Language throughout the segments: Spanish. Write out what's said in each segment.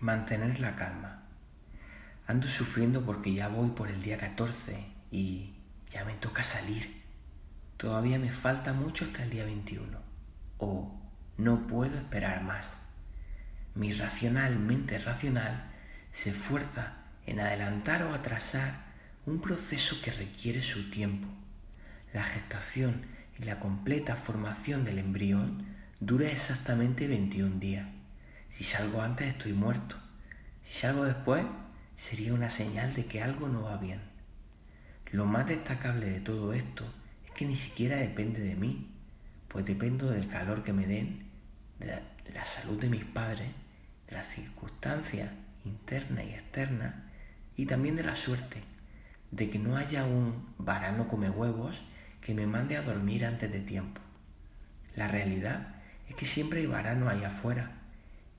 Mantener la calma. Ando sufriendo porque ya voy por el día 14 y ya me toca salir. Todavía me falta mucho hasta el día 21. O no puedo esperar más. Mi racional mente racional se esfuerza en adelantar o atrasar un proceso que requiere su tiempo. La gestación y la completa formación del embrión dura exactamente 21 días. Si salgo antes estoy muerto. Si salgo después sería una señal de que algo no va bien. Lo más destacable de todo esto es que ni siquiera depende de mí, pues dependo del calor que me den, de la salud de mis padres, de las circunstancias internas y externas y también de la suerte, de que no haya un varano come huevos que me mande a dormir antes de tiempo. La realidad es que siempre hay varano ahí afuera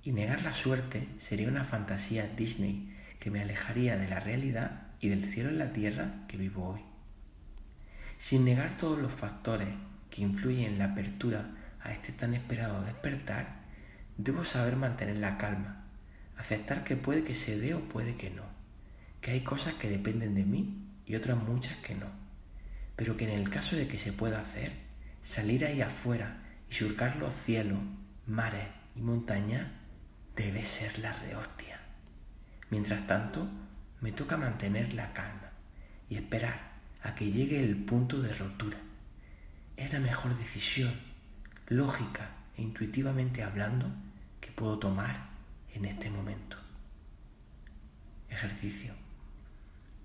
y negar la suerte sería una fantasía Disney que me alejaría de la realidad y del cielo en la tierra que vivo hoy. Sin negar todos los factores que influyen en la apertura a este tan esperado despertar, debo saber mantener la calma, aceptar que puede que se dé o puede que no, que hay cosas que dependen de mí y otras muchas que no, pero que en el caso de que se pueda hacer, salir ahí afuera y surcar los cielos, mares y montañas debe ser la rehostia. Mientras tanto, me toca mantener la calma y esperar a que llegue el punto de rotura. Es la mejor decisión, lógica e intuitivamente hablando, que puedo tomar en este momento. Ejercicio.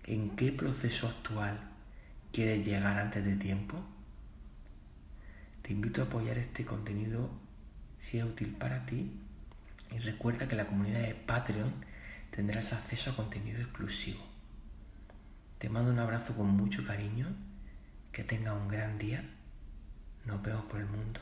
¿En qué proceso actual quieres llegar antes de tiempo? Te invito a apoyar este contenido si es útil para ti y recuerda que la comunidad de Patreon tendrás acceso a contenido exclusivo. Te mando un abrazo con mucho cariño, que tenga un gran día, nos vemos por el mundo.